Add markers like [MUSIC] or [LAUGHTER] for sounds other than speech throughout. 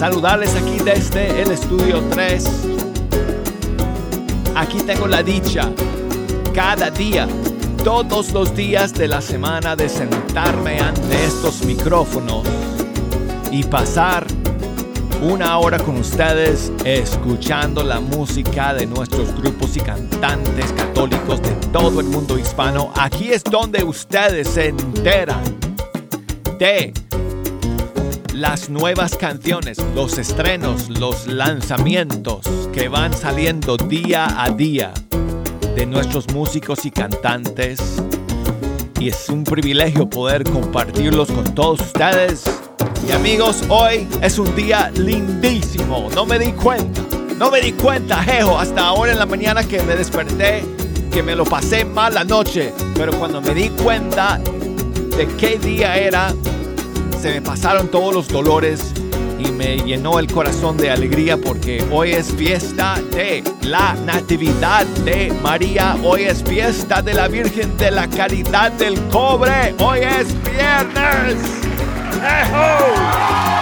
Saludarles aquí desde el estudio 3. Aquí tengo la dicha cada día, todos los días de la semana de sentarme ante estos micrófonos y pasar una hora con ustedes escuchando la música de nuestros grupos y cantantes católicos de todo el mundo hispano. Aquí es donde ustedes se enteran de las nuevas canciones, los estrenos, los lanzamientos que van saliendo día a día de nuestros músicos y cantantes. Y es un privilegio poder compartirlos con todos ustedes. Y amigos, hoy es un día lindísimo. No me di cuenta. No me di cuenta, jejo, hasta ahora en la mañana que me desperté, que me lo pasé mal la noche. Pero cuando me di cuenta de qué día era, se me pasaron todos los dolores y me llenó el corazón de alegría porque hoy es fiesta de la Natividad de María, hoy es fiesta de la Virgen de la Caridad del Cobre, hoy es viernes. Hoy,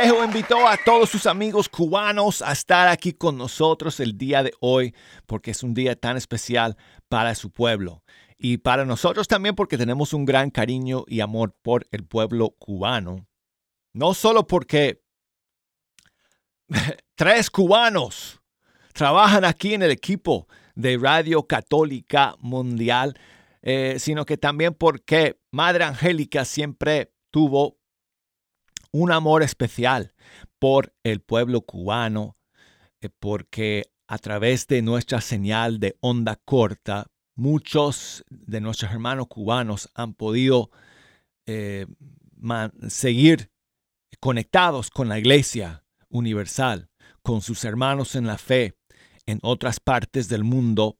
Jejo invitó a todos sus amigos cubanos a estar aquí con nosotros el día de hoy, porque es un día tan especial para su pueblo. Y para nosotros también porque tenemos un gran cariño y amor por el pueblo cubano. No solo porque [LAUGHS] tres cubanos trabajan aquí en el equipo de Radio Católica Mundial, eh, sino que también porque Madre Angélica siempre tuvo un amor especial por el pueblo cubano, eh, porque a través de nuestra señal de onda corta, muchos de nuestros hermanos cubanos han podido eh, seguir conectados con la iglesia universal, con sus hermanos en la fe en otras partes del mundo,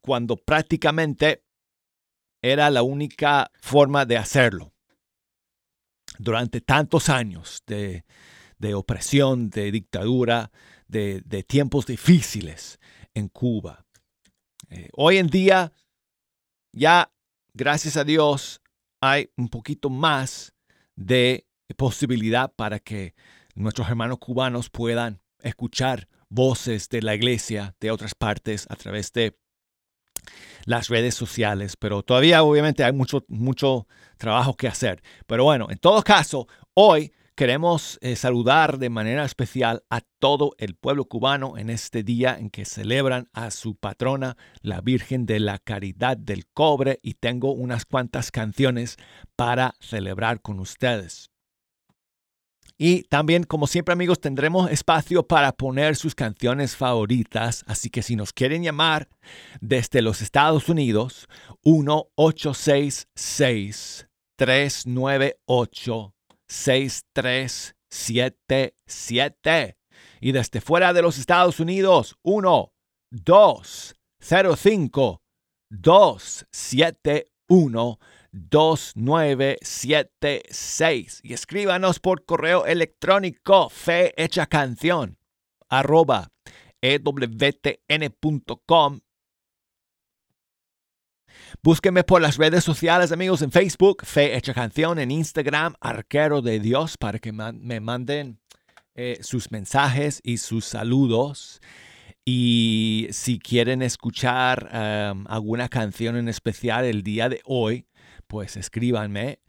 cuando prácticamente era la única forma de hacerlo durante tantos años de, opresión, de dictadura, de, tiempos difíciles en Cuba. Eh, hoy en día, ya, gracias a Dios, hay un poquito más de posibilidad para que nuestros hermanos cubanos puedan escuchar voces de la iglesia de otras partes a través de las redes sociales, pero todavía obviamente hay mucho, mucho trabajo que hacer. Pero bueno, en todo caso, hoy queremos eh, saludar de manera especial a todo el pueblo cubano en este día en que celebran a su patrona, la Virgen de la Caridad del Cobre, y tengo unas cuantas canciones para celebrar con ustedes. Y también, como siempre amigos, tendremos espacio para poner sus canciones favoritas. Así que si nos quieren llamar desde los Estados Unidos, 1-866-398-6377. Y desde fuera de los Estados Unidos, 1-205-271. 2976 y escríbanos por correo electrónico fe hecha canción arroba ewtn.com. Búsquenme por las redes sociales, amigos, en Facebook, Fe Hecha Canción, en Instagram, Arquero de Dios, para que me manden eh, sus mensajes y sus saludos. Y si quieren escuchar um, alguna canción en especial el día de hoy, pues escríbanme,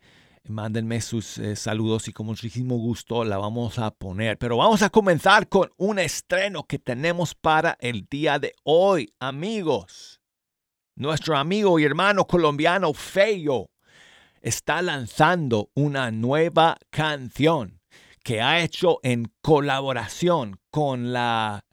mándenme sus eh, saludos y con muchísimo gusto la vamos a poner. Pero vamos a comenzar con un estreno que tenemos para el día de hoy, amigos. nuestro amigo y hermano colombiano Feyo está lanzando una nueva canción que ha hecho en colaboración con la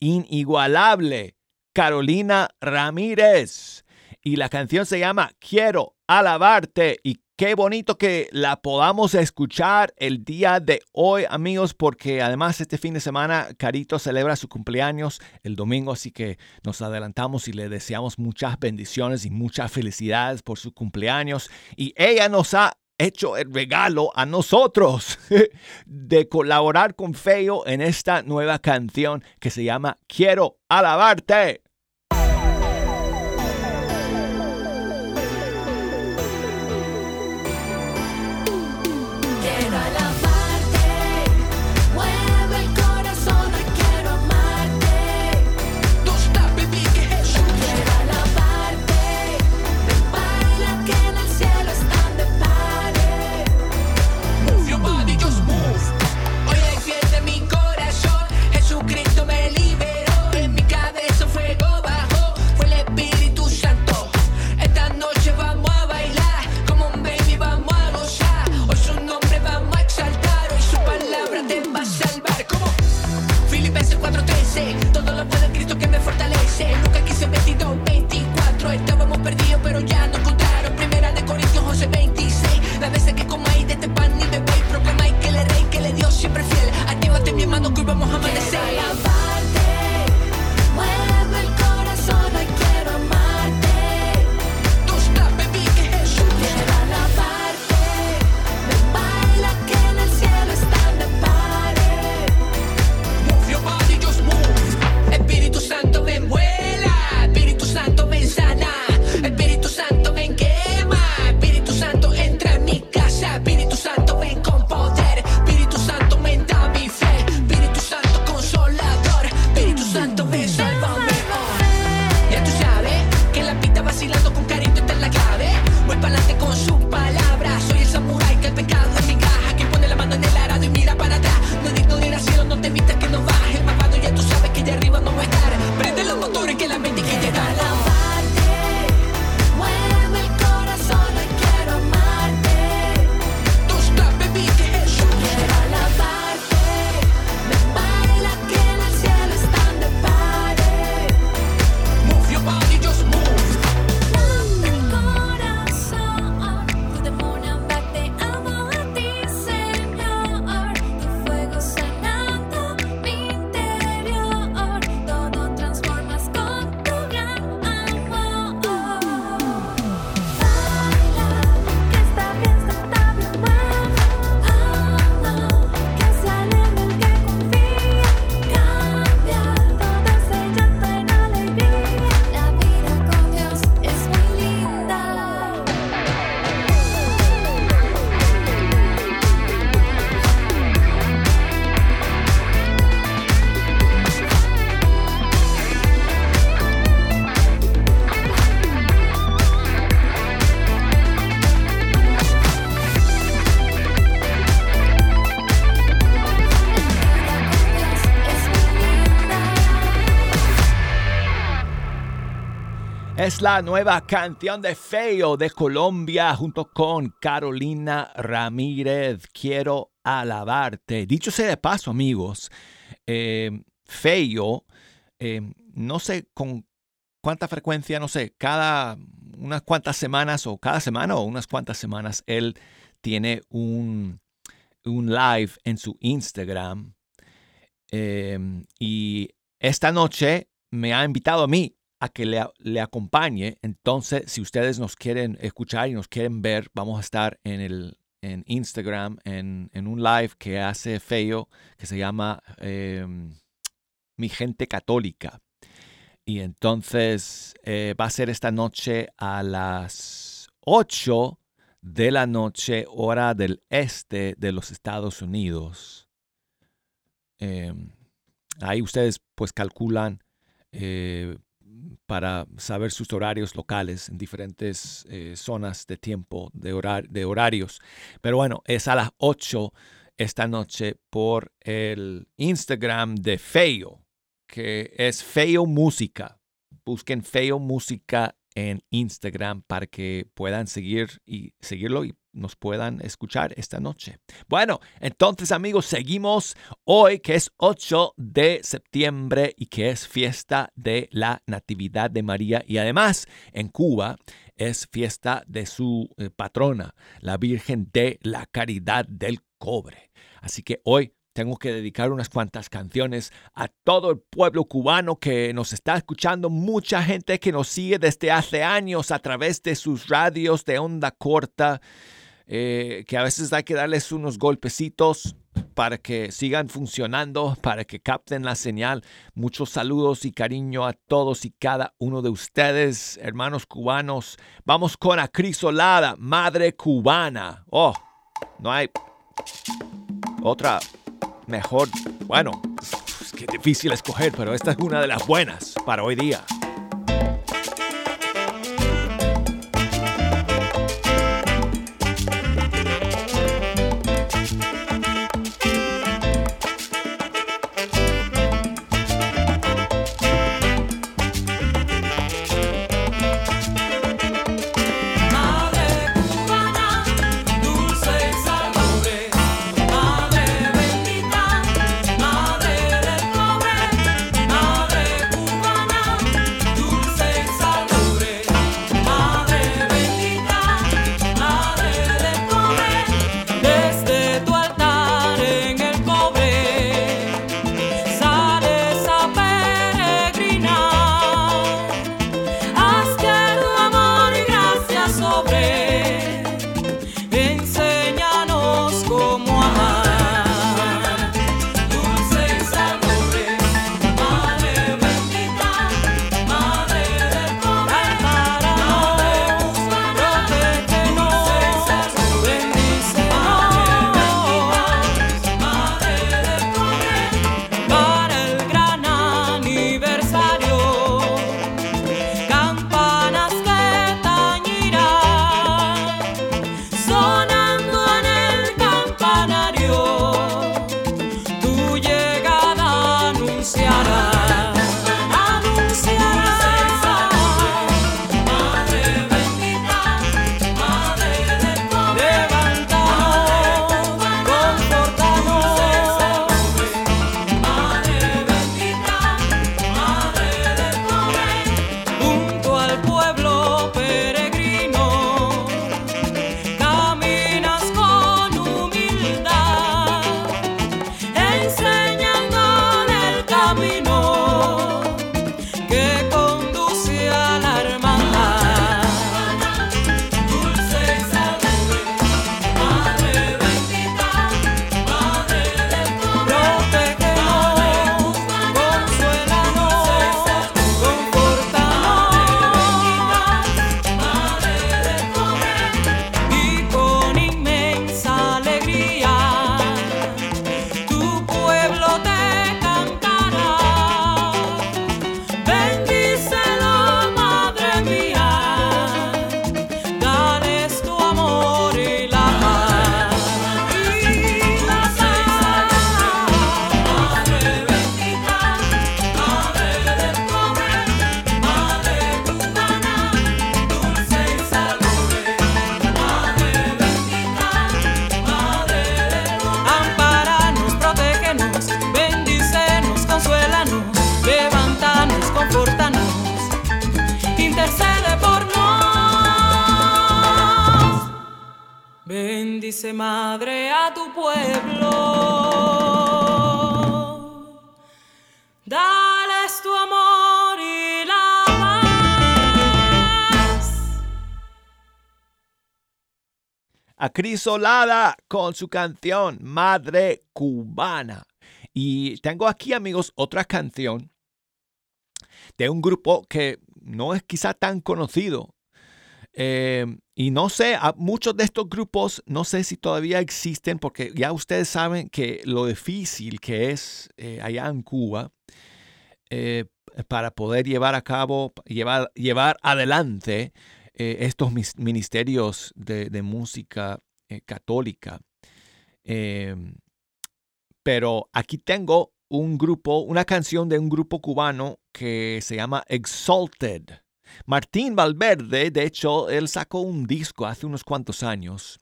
inigualable Carolina Ramírez. Y la canción se llama Quiero alabarte y Qué bonito que la podamos escuchar el día de hoy, amigos, porque además este fin de semana Carito celebra su cumpleaños el domingo, así que nos adelantamos y le deseamos muchas bendiciones y muchas felicidades por su cumpleaños. Y ella nos ha hecho el regalo a nosotros [LAUGHS] de colaborar con Feo en esta nueva canción que se llama Quiero alabarte. Es la nueva canción de Feo de Colombia junto con Carolina Ramírez. Quiero alabarte. Dicho sea de paso, amigos, eh, Feo, eh, no sé con cuánta frecuencia, no sé, cada unas cuantas semanas o cada semana o unas cuantas semanas, él tiene un, live en su Instagram. Eh, y esta noche me ha invitado a mí a que le, acompañe. Entonces, si ustedes nos quieren escuchar y nos quieren ver, vamos a estar en, el, en Instagram, en, un live que hace Feo, que se llama em, Mi Gente Católica. Y entonces eh, va a ser esta noche a las 8 de la noche, hora del este de los Estados Unidos. Em, ahí ustedes pues calculan eh, para saber sus horarios locales en diferentes eh, zonas de tiempo, de, de horarios. Pero bueno, es a las 8 esta noche por el Instagram de Feo, que es Feo Música. Busquen Feo Música en Instagram para que puedan seguir y seguirlo y nos puedan escuchar esta noche. Bueno, entonces amigos, seguimos hoy que es 8 de septiembre y que es fiesta de la Natividad de María y además en Cuba es fiesta de su eh, patrona, la Virgen de la Caridad del Cobre. Así que hoy tengo que dedicar unas cuantas canciones a todo el pueblo cubano que nos está escuchando, mucha gente que nos sigue desde hace años a través de sus radios de onda corta, eh, que a veces hay que darles unos golpecitos para que sigan funcionando, para que capten la señal. Muchos saludos y cariño a todos y cada uno de ustedes, hermanos cubanos. Vamos con Acrisolada, madre cubana. Oh, no hay otra mejor, bueno, es que difícil escoger, pero esta es una de las buenas para hoy día. Acrisolada con su canción Madre Cubana. Y tengo aquí, amigos, otra canción de un grupo que no es quizá tan conocido. Eh, y no sé, muchos de estos grupos no sé si todavía existen porque ya ustedes saben que lo difícil que es eh, allá en Cuba eh, para poder llevar a cabo, llevar, llevar adelante eh, estos ministerios de, música eh, católica. Em, pero aquí tengo un grupo, una canción de un grupo cubano que se llama Exalted. Martín Valverde, de hecho, él sacó un disco hace unos cuantos años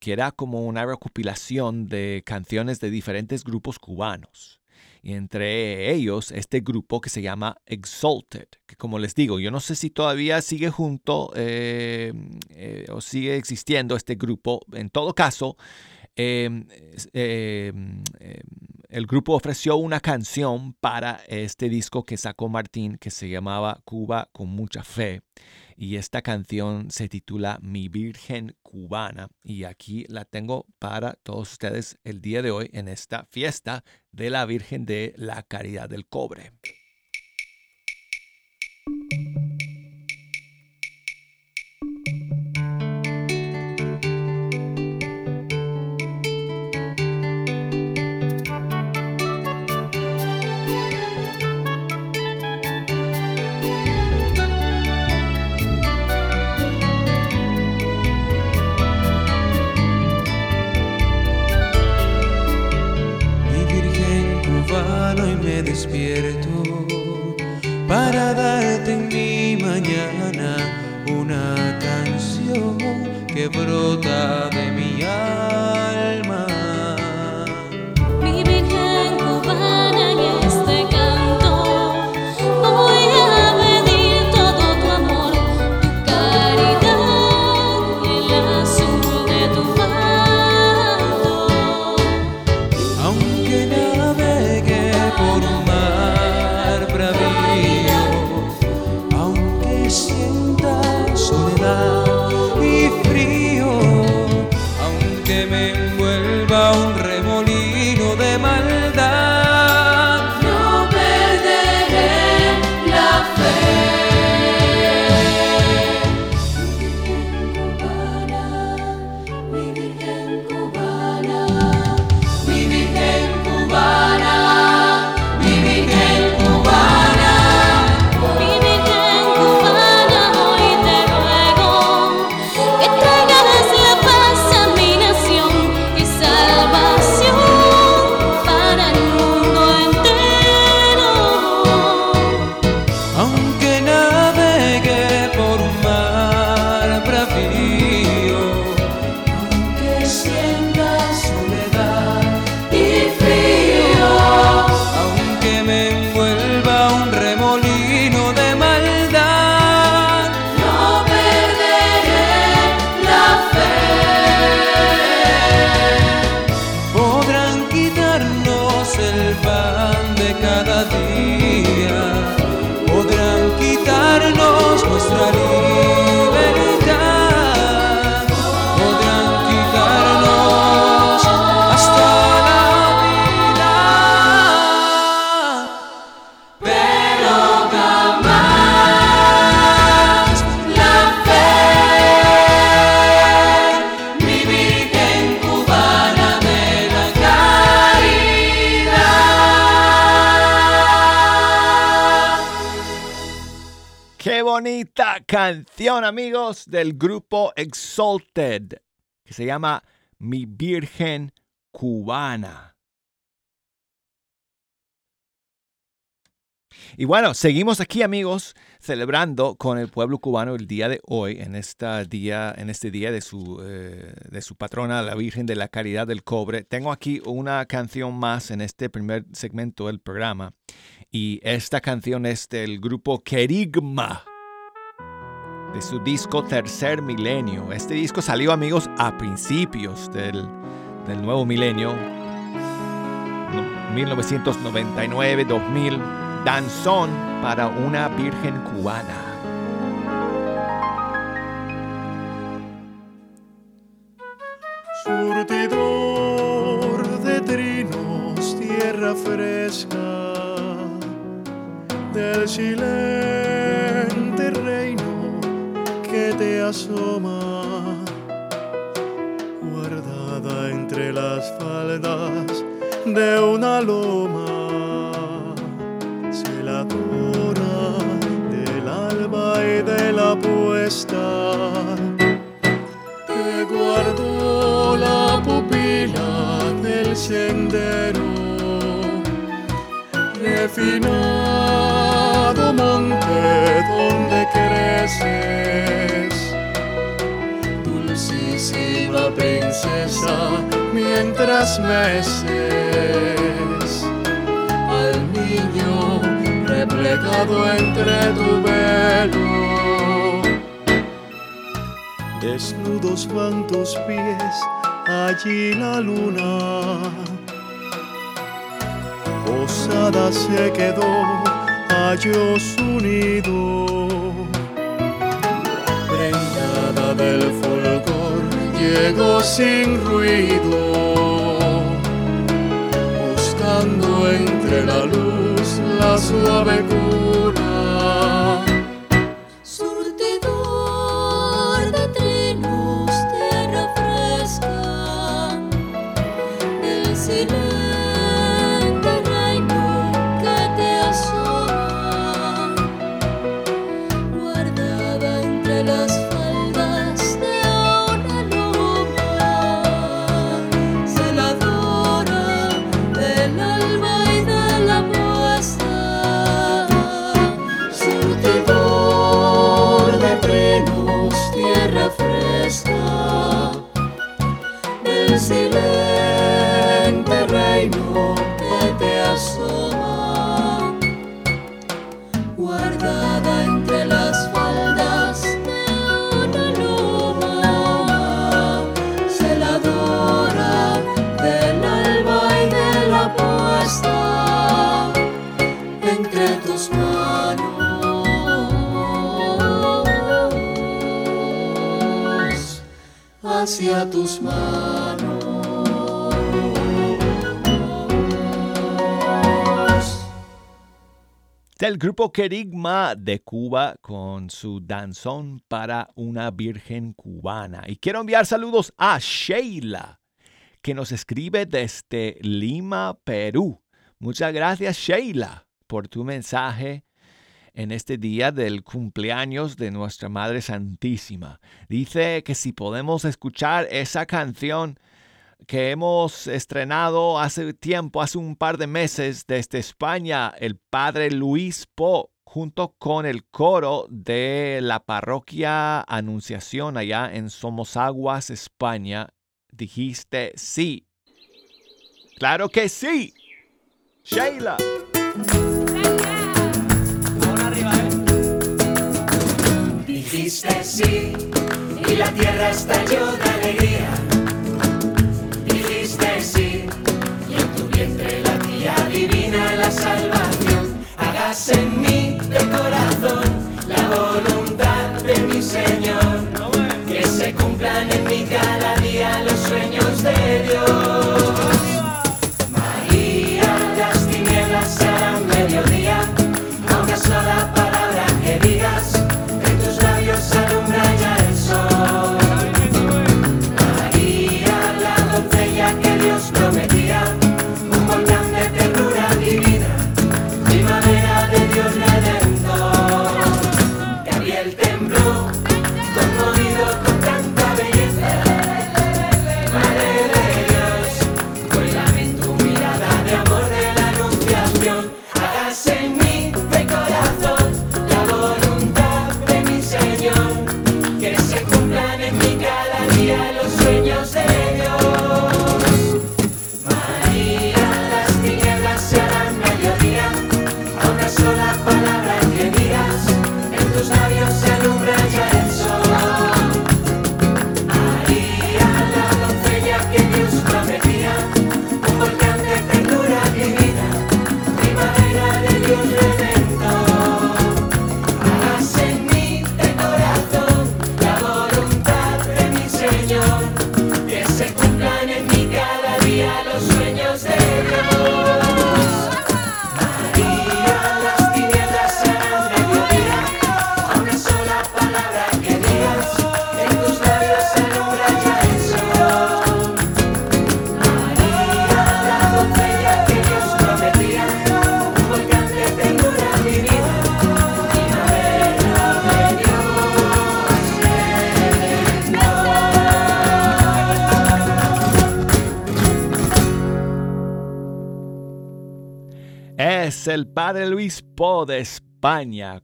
que era como una recopilación de canciones de diferentes grupos cubanos. Y entre ellos este grupo que se llama Exalted, que como les digo, yo no sé si todavía sigue junto eh, eh, o sigue existiendo este grupo. En todo caso, em, el grupo ofreció una canción para este disco que sacó Martín que se llamaba Cuba con mucha fe y esta canción se titula Mi Virgen Cubana y aquí la tengo para todos ustedes el día de hoy en esta fiesta de la Virgen de la Caridad del Cobre. Despierto para darte en mi mañana una canción que brota de mi alma. canción, del grupo Exalted, que se llama Mi Virgen Cubana. Y bueno, seguimos aquí, amigos, celebrando con el pueblo cubano el día de hoy, en, esta día, en este día de su, eh, de su patrona, la Virgen de la Caridad del Cobre. Tengo aquí una canción más en este primer segmento del programa. Y esta canción es del grupo Kerigma de su disco Tercer Milenio. Este disco salió, amigos, a principios del, nuevo milenio, 1999-2000, Danzón para una Virgen cubana. Surtidor de trinos, tierra fresca del silente asoma, guardada entre las faldas de una loma, celadora del alba y de la puesta, que guardó la pupila del sendero, refinado monte donde creces. Dulcísima princesa, mientras meces al niño replegado entre tu velo. Desnudos van tus pies, allí la luna posada se quedó, halló su nido. Prendada del fulgor, llegó sin ruido, buscando entre la luz la suave cuna. Tus manos. Del grupo Querigma de Cuba con su danzón para una virgen cubana. Y quiero enviar saludos a Sheila, que nos escribe desde Lima, Perú. Muchas gracias, Sheila, por tu mensaje en este día del cumpleaños de nuestra Madre Santísima. Dice que si podemos escuchar esa canción que hemos estrenado hace tiempo, hace un par de meses desde España, el padre Luis Po, junto con el coro de la parroquia Anunciación allá en Somosaguas, España, dijiste sí. Claro que sí. Sheila. Dijiste sí y la tierra estalló de alegría. Dijiste sí y en tu vientre la tía divina la salvación. Hágase en mí de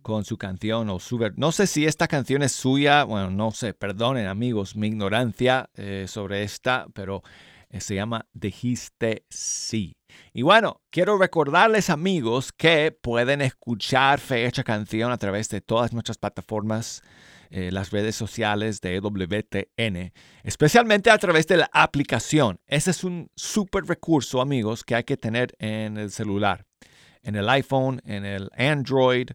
con su canción o su... No sé si esta canción es suya, bueno, no sé, perdonen amigos mi ignorancia eh, sobre esta, pero eh, se llama Dijiste sí. Y bueno, quiero recordarles amigos que pueden escuchar Fecha Canción a través de todas nuestras plataformas eh, las redes sociales de WTN, especialmente a través de la aplicación. Ese es un súper recurso, amigos, que hay que tener en el celular, en el iPhone, en el Android,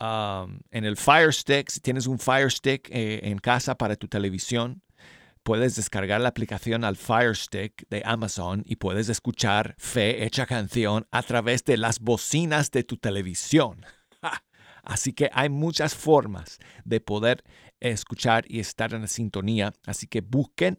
um, en el Fire Stick. Si tienes un Fire Stick eh, en casa para tu televisión, puedes descargar la aplicación al Fire Stick de Amazon y puedes escuchar Fe Hecha Canción a través de las bocinas de tu televisión. [LAUGHS] Así que hay muchas formas de poder escuchar y estar en la sintonía. Así que busquen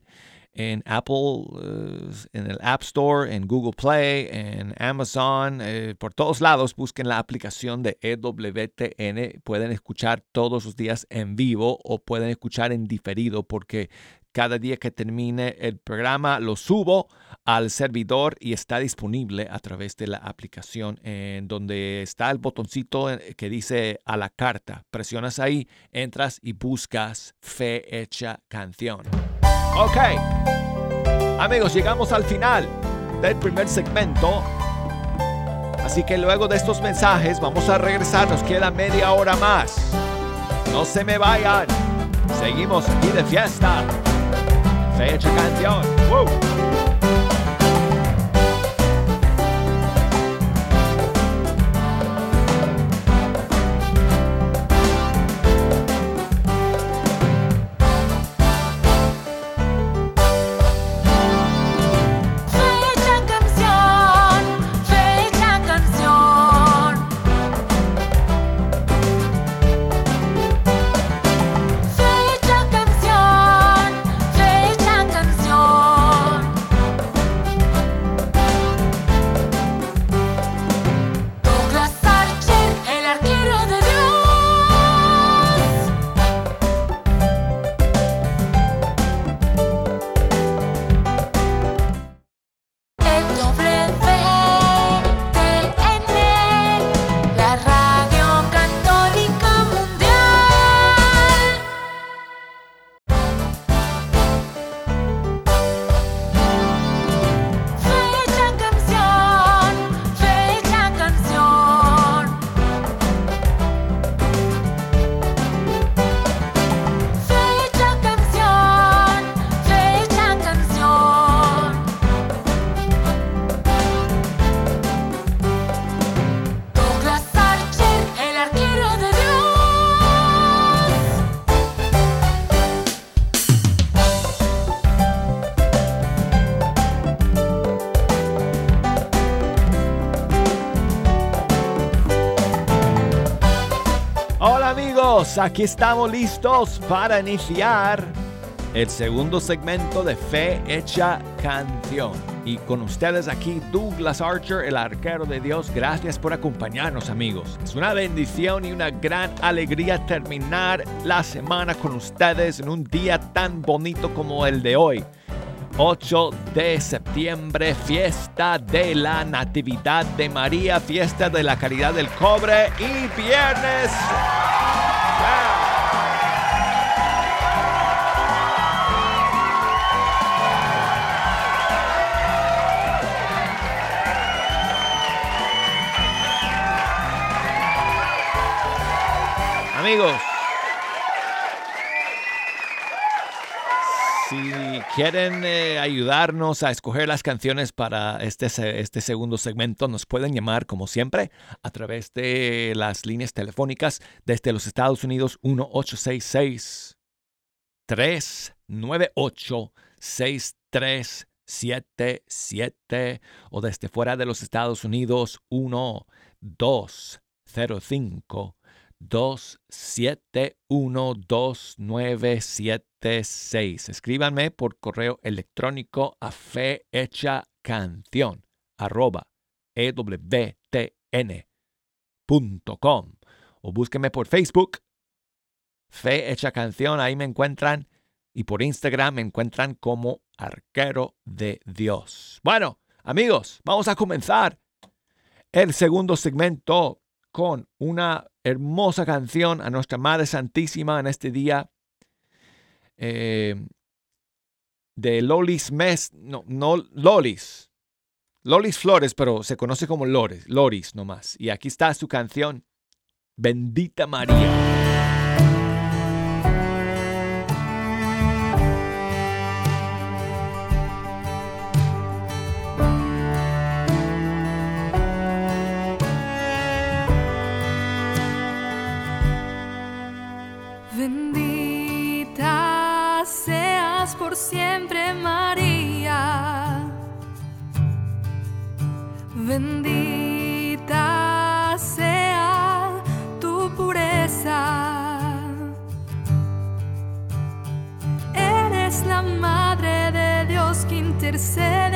en Apple, eh, en el App Store, en Google Play, en Amazon, eh, por todos lados busquen la aplicación de EWTN. Pueden escuchar todos los días en vivo o pueden escuchar en diferido porque cada día que termine el programa lo subo al servidor y está disponible a través de la aplicación en donde está el botoncito eh, que dice a la carta. Presionas ahí, entras y buscas Fe Hecha Canción. Ok. Amigos, llegamos al final del primer segmento. Así que luego de estos mensajes vamos a regresar. Nos queda media hora más. No se me vayan. Seguimos aquí de fiesta. Fecha canción. Aquí estamos listos para iniciar el segundo segmento de Fe Hecha Canción. Y con ustedes aquí Douglas Archer, el arquero de Dios. Gracias por acompañarnos amigos. Es una bendición y una gran alegría terminar la semana con ustedes en un día tan bonito como el de hoy. 8 de septiembre, fiesta de la Natividad de María, fiesta de la Caridad del Cobre y viernes Amigos, si quieren eh, ayudarnos a escoger las canciones para este, este segundo segmento, nos pueden llamar como siempre a través de las líneas telefónicas desde los Estados Unidos 1866 398 6377 o desde fuera de los Estados Unidos 1205 2712976. Escríbanme por correo electrónico a fehechacanción arroba ewtn.com o búsquenme por Facebook, Fe Hecha Canción, ahí me encuentran y por Instagram me encuentran como Arquero de Dios. Bueno, amigos, vamos a comenzar el segundo segmento con una hermosa canción a nuestra Madre Santísima en este día eh, de Lolis Mes, no, no Lolis, Lolis Flores, pero se conoce como Loris, Loris nomás. Y aquí está su canción, Bendita María. Dios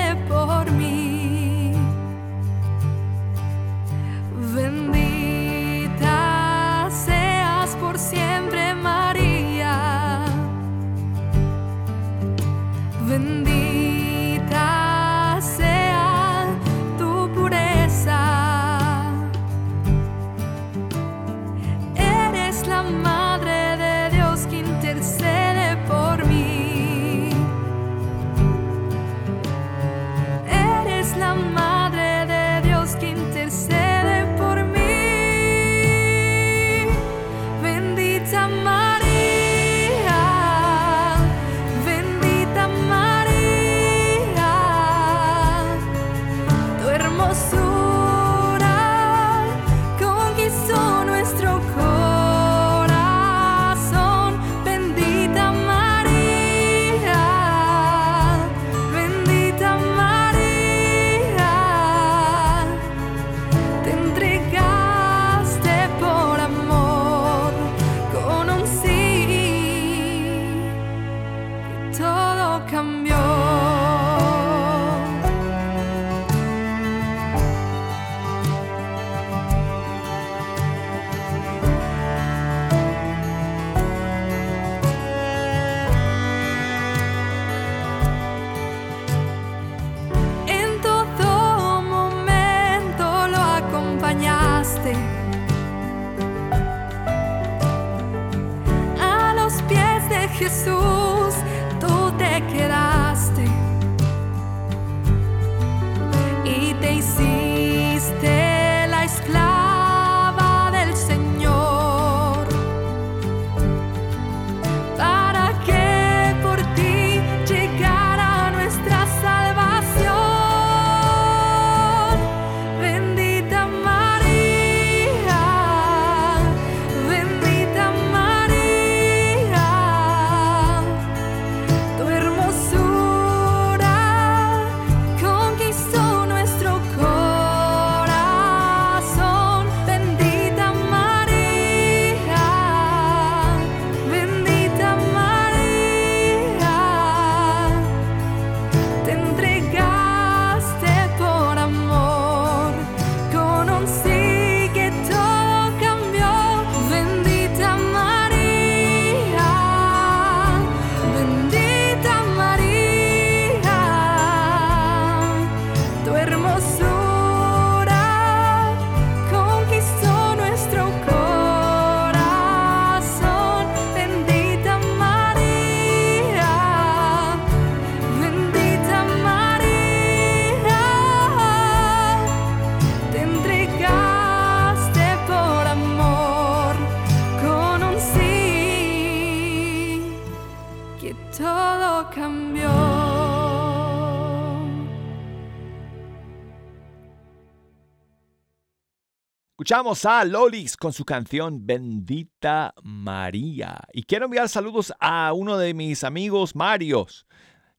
Escuchamos a Lolis con su canción Bendita María. Y quiero enviar saludos a uno de mis amigos, Marios,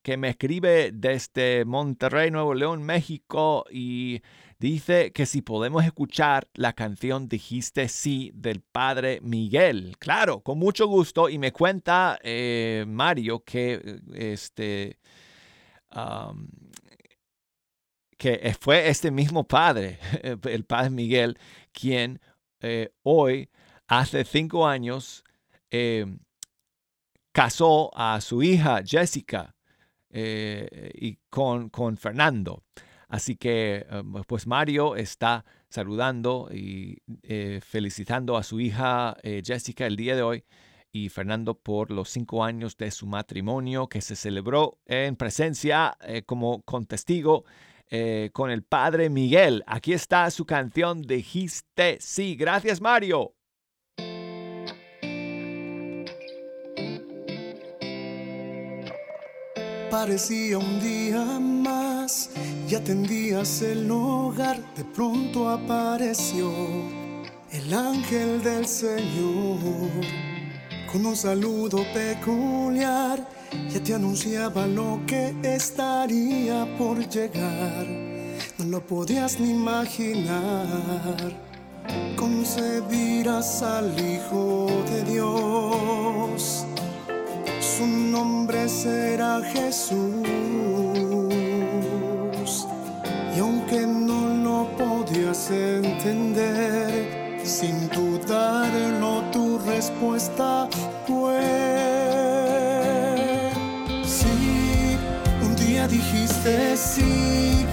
que me escribe desde Monterrey, Nuevo León, México, y dice que si podemos escuchar la canción Dijiste sí del padre Miguel. Claro, con mucho gusto. Y me cuenta eh, Mario que este que fue este mismo padre, [LAUGHS] el padre Miguel, quien eh, hoy, hace cinco años, eh, casó a su hija Jessica eh, y con, con, Fernando. Así que, pues Mario está saludando y felicitando a su hija Jessica el día de hoy y Fernando por los cinco años de su matrimonio que se celebró en presencia como con testigo con el padre Miguel. Aquí está su canción Dijiste sí. Gracias Mario. Parecía un día más y atendías el hogar, de pronto apareció el ángel del Señor con un saludo peculiar. Ya te anunciaba lo que estaría por llegar, no lo podías ni imaginar. Concebirás al Hijo de Dios su nombre será Jesús. Y aunque no lo podías entender, sin dudarlo tu respuesta dijiste sí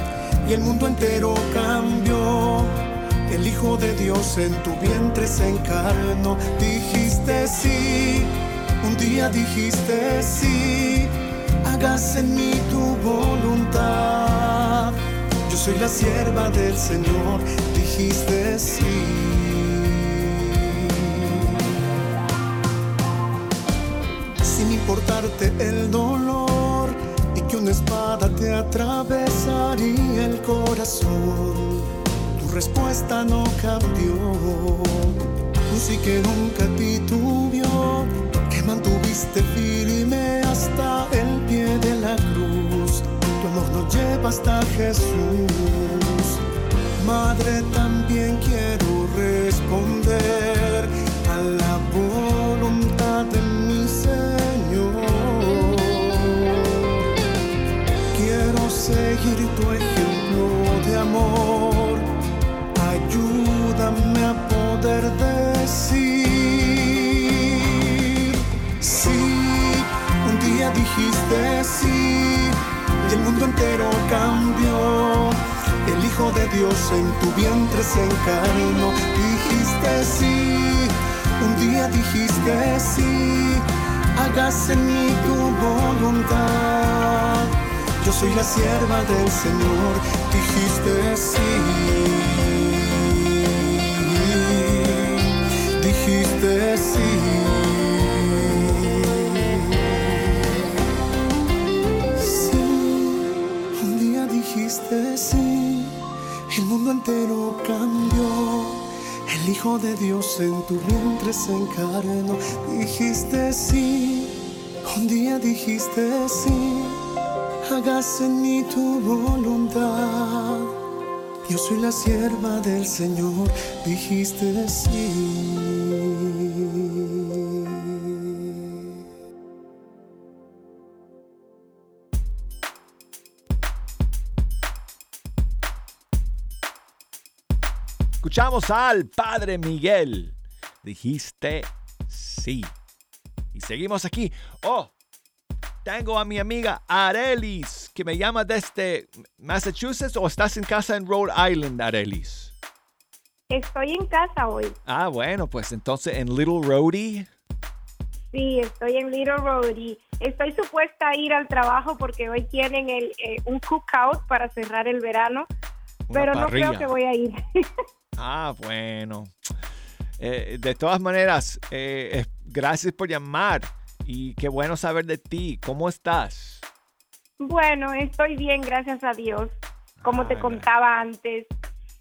y el mundo entero cambió. El Hijo de Dios en tu vientre se encarnó. Dijiste sí un día dijiste sí, hagas en mí tu voluntad. Yo soy la sierva del Señor, dijiste sí. Sin importarte el dolor que una espada te atravesaría el corazón, tu respuesta no cambió. Sí que nunca titubió mantuviste firme hasta el pie de la cruz. Tu amor nos lleva hasta Jesús. Madre, también quiero responder a la voluntad entero cambió. El Hijo de Dios en tu vientre se encarnó. Dijiste sí, un día dijiste sí, hágase en mí tu voluntad. Yo soy la sierva del Señor, dijiste sí. Dijiste sí, Hijo de Dios en tu vientre se encarnó. Dijiste sí, un día dijiste sí, hágase en mí tu voluntad. Yo soy la sierva del Señor, dijiste sí. Escuchamos al Padre Miguel. Dijiste sí. Y seguimos aquí. Oh, tengo a mi amiga Arelis, que me llama desde Massachusetts o estás en casa en Rhode Island, Arelis. Estoy en casa hoy. Ah, bueno, pues entonces en Little Rhodey. Sí, estoy en Little Rhodey. Estoy supuesta a ir al trabajo porque hoy tienen el, eh, un cookout para cerrar el verano, pero no creo que voy a ir. [LAUGHS] Ah, bueno. Eh, de todas maneras, eh, gracias por llamar y qué bueno saber de ti. ¿Cómo estás? Bueno, estoy bien, gracias a Dios. Como te contaba antes,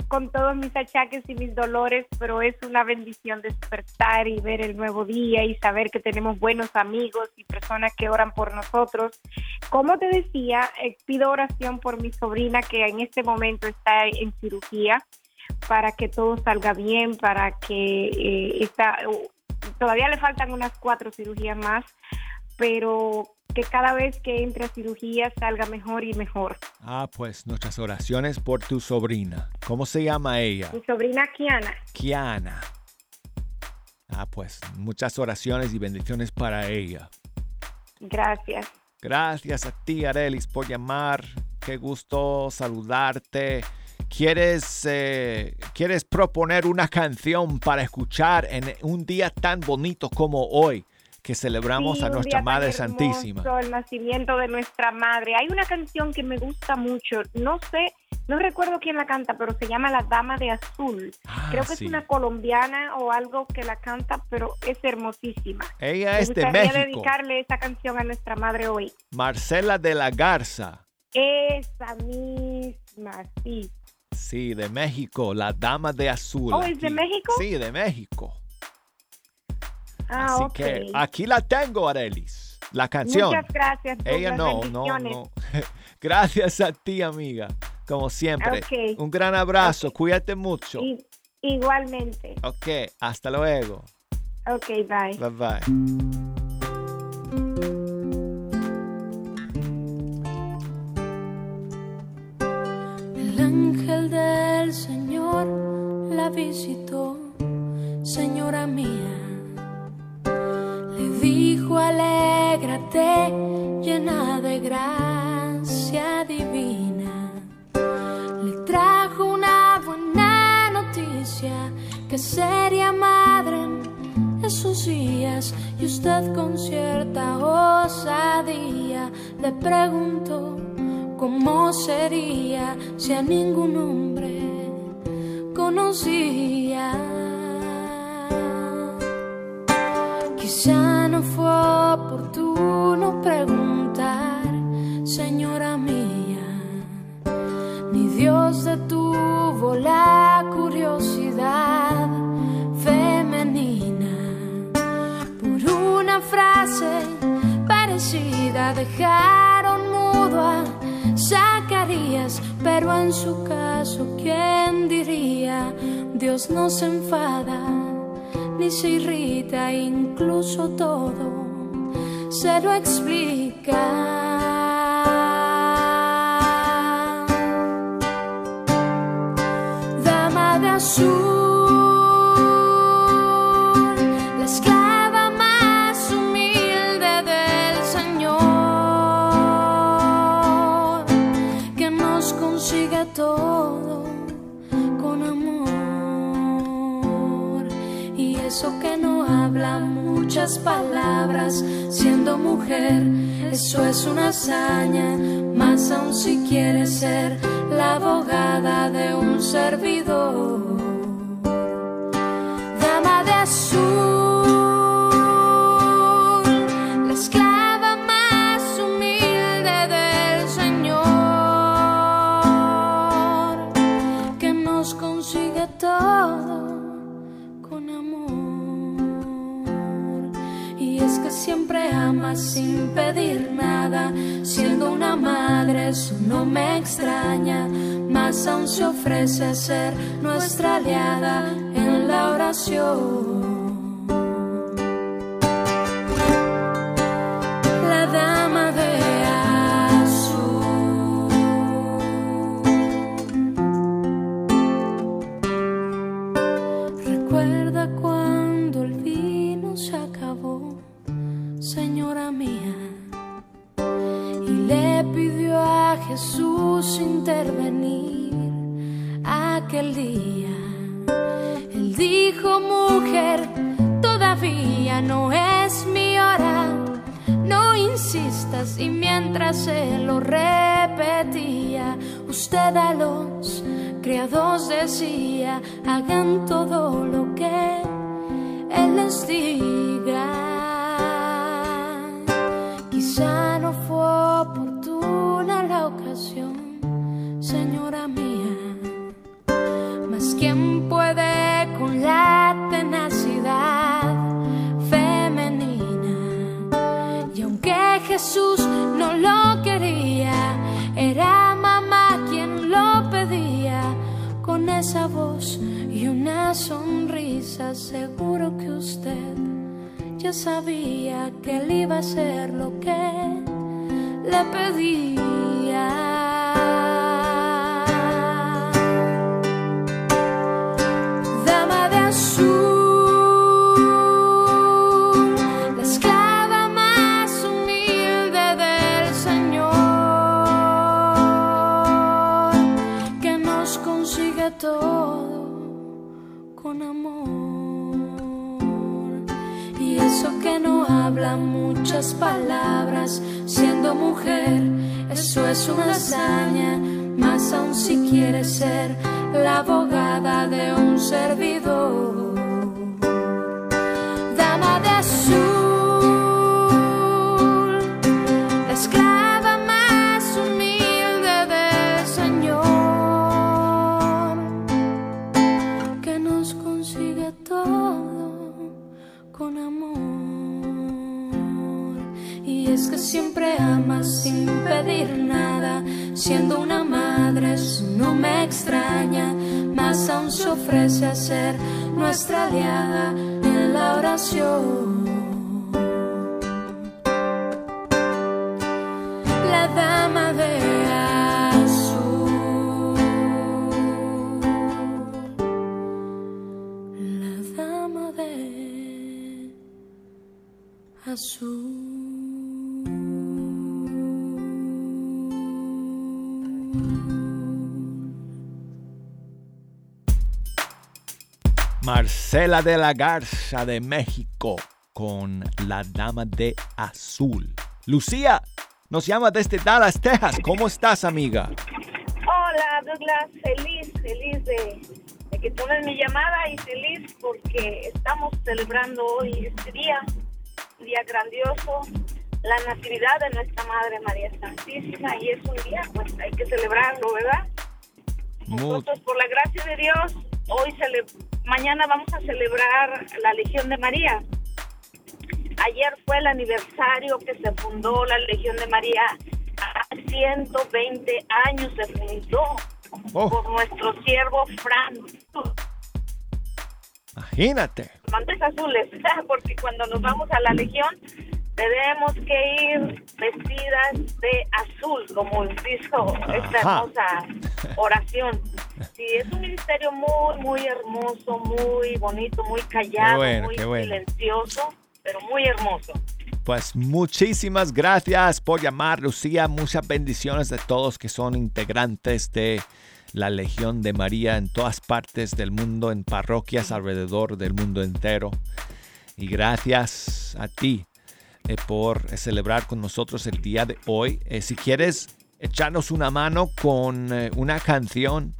con todos mis achaques y mis dolores, pero es una bendición despertar y ver el nuevo día y saber que tenemos buenos amigos y personas que oran por nosotros. Como te decía, eh, pido oración por mi sobrina que en este momento está en cirugía para que todo salga bien, para que eh, todavía le faltan unas cuatro cirugías más, pero que cada vez que entre a cirugía salga mejor y mejor. Ah, pues nuestras oraciones por tu sobrina. ¿Cómo se llama ella? Mi sobrina Kiana. Kiana. Ah, pues muchas oraciones y bendiciones para ella. Gracias. Gracias a ti, Arelis, por llamar. Qué gusto saludarte ¿quieres, eh, ¿quieres proponer una canción para escuchar en un día tan bonito como hoy? que celebramos Sí, a nuestra Madre Santísima. El nacimiento de nuestra madre. Hay una canción que me gusta mucho. No sé, no recuerdo quién la canta, pero se llama La Dama de Azul. Ah, Creo que sí. es una colombiana o algo que la canta, pero es hermosísima. Ella Me es de México, dedicarle esa canción a nuestra madre hoy. Marcela de la Garza. Esa misma, sí. Sí, de México, la Dama de Azul. Oh, ¿es de. México? Sí, de México. Ah, Así que aquí la tengo, Arelis. La canción. Muchas gracias. Ella no, no, no. [LAUGHS] Gracias a ti, amiga. Como siempre. Un gran abrazo. Cuídate mucho. Igualmente. Ok, hasta luego. Ok, bye. Bye bye. Ángel del Señor la visitó, señora mía. Le dijo, alégrate, llena de gracia divina. Le trajo una buena noticia, que sería madre en esos días. Y usted con cierta osadía le preguntó cómo sería si a ningún hombre conocía. Quizá no fue oportuno preguntar, señora mía, ni Dios detuvo la curiosidad femenina por una frase parecida dejaron mudo a Zacarías, pero en su caso, ¿quién diría? Dios no se enfada ni se irrita, incluso todo se lo explica. Dama de azul, muchas palabras, siendo mujer, eso es una hazaña, más aún si quiere ser la abogada de un servidor. Dama de azul, Que siempre ama sin pedir nada, siendo una madre, eso no me extraña. Más aún se ofrece ser nuestra aliada en la oración. Marcela de la Garza de México con La Dama de Azul. Lucía, nos llama desde Dallas, Texas. ¿Cómo estás, amiga? Hola, Douglas. Feliz, feliz de, que tomes mi llamada y feliz porque estamos celebrando hoy este día, un día grandioso, la natividad de nuestra Madre María Santísima y es un día, pues hay que celebrarlo, ¿verdad? Nosotros, por la gracia de Dios, hoy celebramos mañana vamos a celebrar la Legión de María. Ayer fue el aniversario que se fundó la Legión de María. Hace 120 años se fundó oh. por nuestro siervo Fran. Imagínate. Mantes azules, [LAUGHS] porque cuando nos vamos a la Legión tenemos que ir vestidas de azul, como hizo esta hermosa oración. Sí, es un ministerio muy, muy hermoso, muy bonito, muy callado, muy silencioso, pero muy hermoso. Pues muchísimas gracias por llamar, Lucía. Muchas bendiciones de todos que son integrantes de la Legión de María en todas partes del mundo, en parroquias alrededor del mundo entero. Y gracias a ti eh, por celebrar con nosotros el día de hoy. Eh, si quieres echarnos una mano con eh, una canción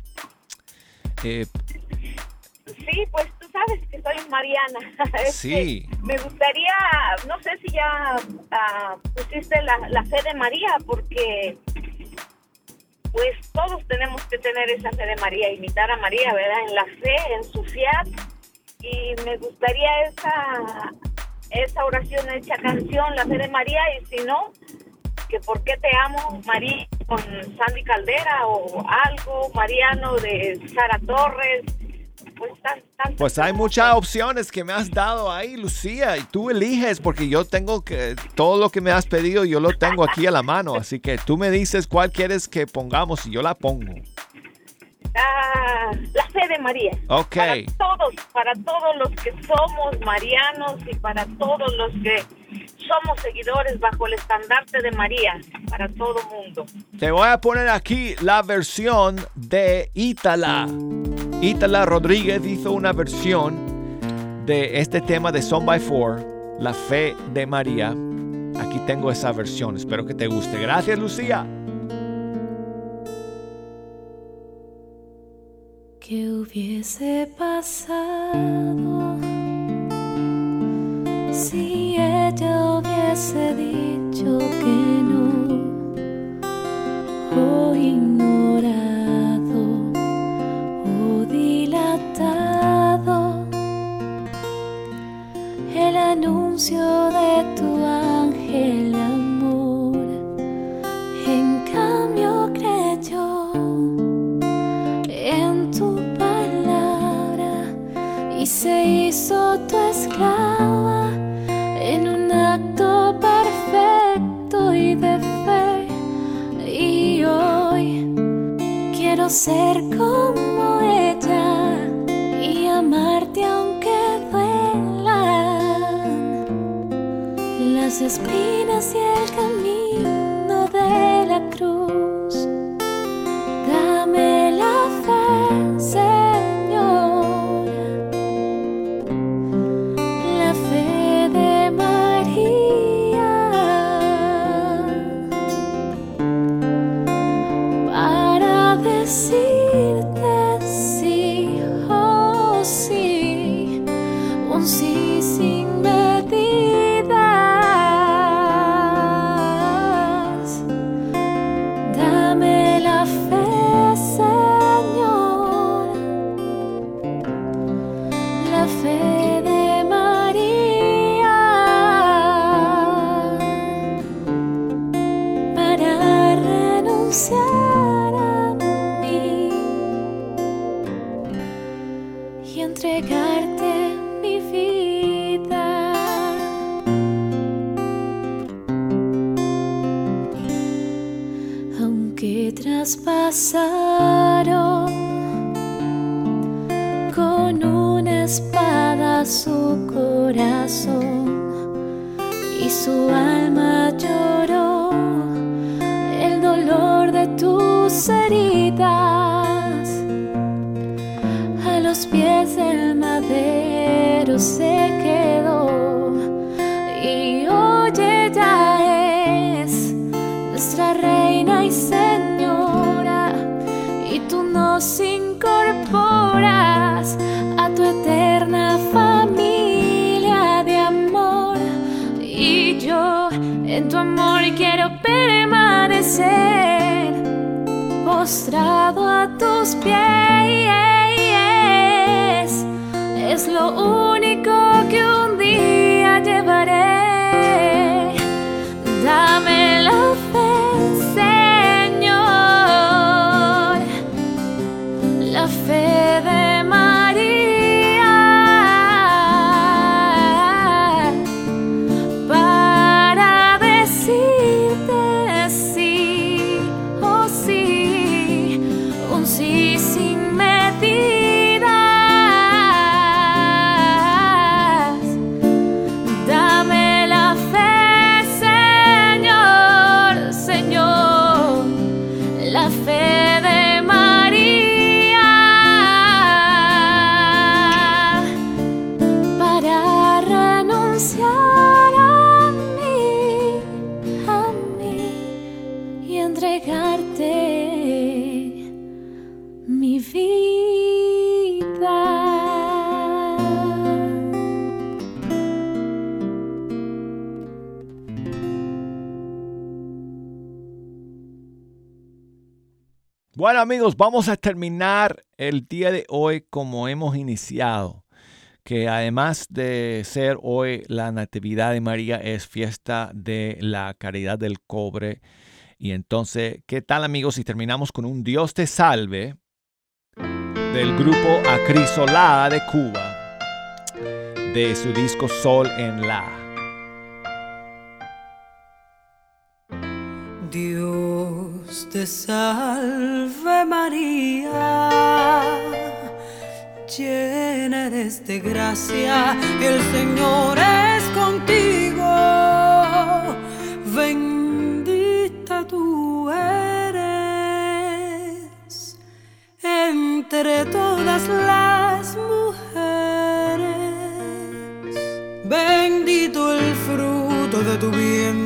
sí, pues tú sabes que soy Mariana. [LAUGHS] sí. me gustaría, no sé si ya uh, pusiste la, la, fe de María, porque pues todos tenemos que tener esa fe de María, imitar a María, ¿verdad? En la fe, en su fiat. Y me gustaría esa, esa oración, esa canción, la fe de María, y si no, que por qué te amo, María, con Sandy Caldera o algo, Mariano de Sara Torres. Pues, pues hay muchas opciones que me has dado ahí, Lucía, y tú eliges porque yo tengo que, todo lo que me has pedido yo lo tengo aquí a la mano, así que tú me dices cuál quieres que pongamos y yo la pongo. Ah, la fe de María. Ok. Para todos, para todos los que somos marianos y para todos los que somos seguidores bajo el estandarte de María, para todo mundo. Te voy a poner aquí la versión de Ítala. Ítala Rodríguez hizo una versión de este tema de Son by Four, la fe de María. Aquí tengo esa versión, espero que te guste. Gracias, Lucía. ¿Qué hubiese pasado si ella hubiese dicho que no o ignorado o dilatado el anuncio de tu ángel se hizo tu esclava en un acto perfecto y de fe. Y hoy quiero ser como ella y amarte aunque duelan las espinas y el camino de la cruz. postrado a tus pies. Es lo único que un día llevaré. Bueno amigos, vamos a terminar el día de hoy como hemos iniciado, que además de ser hoy la Natividad de María es fiesta de la caridad del cobre. Y entonces, ¿qué tal amigos si terminamos con un Dios te salve del grupo Acrisolada de Cuba, de su disco Sol en La? Dios te salve María, llena eres de gracia, el Señor es contigo, bendita tú eres entre todas las mujeres, bendito el fruto de tu vientre,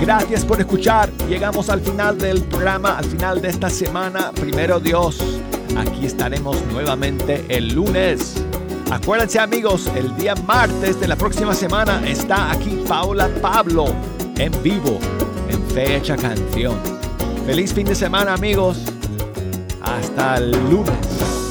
Gracias por escuchar. Llegamos al final del programa, al final de esta semana. Primero Dios, aquí estaremos nuevamente el lunes. Acuérdense amigos, el día martes de la próxima semana está aquí Paula Pablo en vivo, en Fecha Canción. Feliz fin de semana amigos. Hasta el lunes.